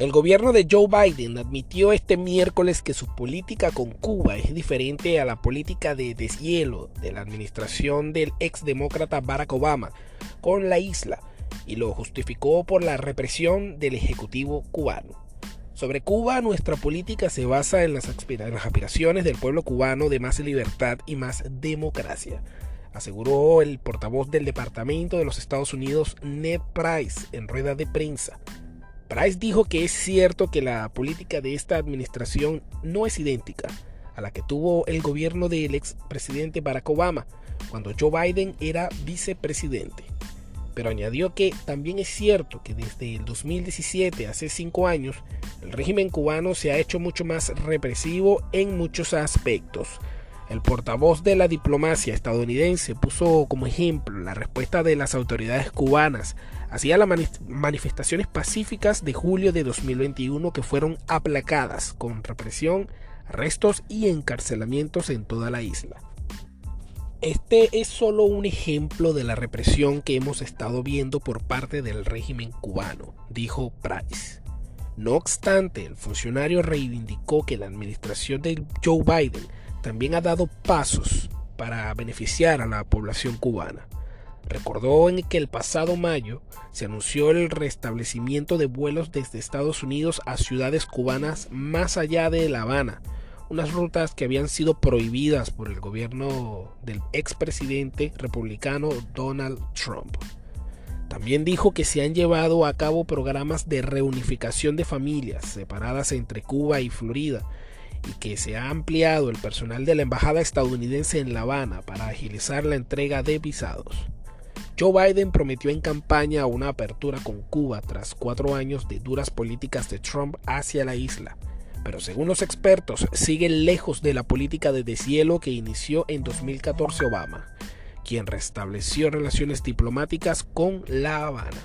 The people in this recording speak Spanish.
El gobierno de Joe Biden admitió este miércoles que su política con Cuba es diferente a la política de deshielo de la administración del exdemócrata Barack Obama con la isla y lo justificó por la represión del Ejecutivo cubano. Sobre Cuba, nuestra política se basa en las, aspiraciones del pueblo cubano de más libertad y más democracia, aseguró el portavoz del Departamento de los Estados Unidos, Ned Price, en rueda de prensa. Price dijo que es cierto que la política de esta administración no es idéntica a la que tuvo el gobierno del expresidente Barack Obama cuando Joe Biden era vicepresidente. Pero añadió que también es cierto que desde el 2017, hace cinco años, el régimen cubano se ha hecho mucho más represivo en muchos aspectos. El portavoz de la diplomacia estadounidense puso como ejemplo la respuesta de las autoridades cubanas hacia las manifestaciones pacíficas de julio de 2021 que fueron aplacadas con represión, arrestos y encarcelamientos en toda la isla. Este es solo un ejemplo de la represión que hemos estado viendo por parte del régimen cubano, dijo Price. No obstante, el funcionario reivindicó que la administración de Joe Biden también ha dado pasos para beneficiar a la población cubana. Recordó en que el pasado mayo se anunció el restablecimiento de vuelos desde Estados Unidos a ciudades cubanas más allá de La Habana, unas rutas que habían sido prohibidas por el gobierno del expresidente republicano Donald Trump. También dijo que se han llevado a cabo programas de reunificación de familias separadas entre Cuba y Florida y que se ha ampliado el personal de la embajada estadounidense en La Habana para agilizar la entrega de visados. Joe Biden prometió en campaña una apertura con Cuba tras cuatro años de duras políticas de Trump hacia la isla, pero según los expertos sigue lejos de la política de deshielo que inició en 2014 Obama, quien restableció relaciones diplomáticas con La Habana.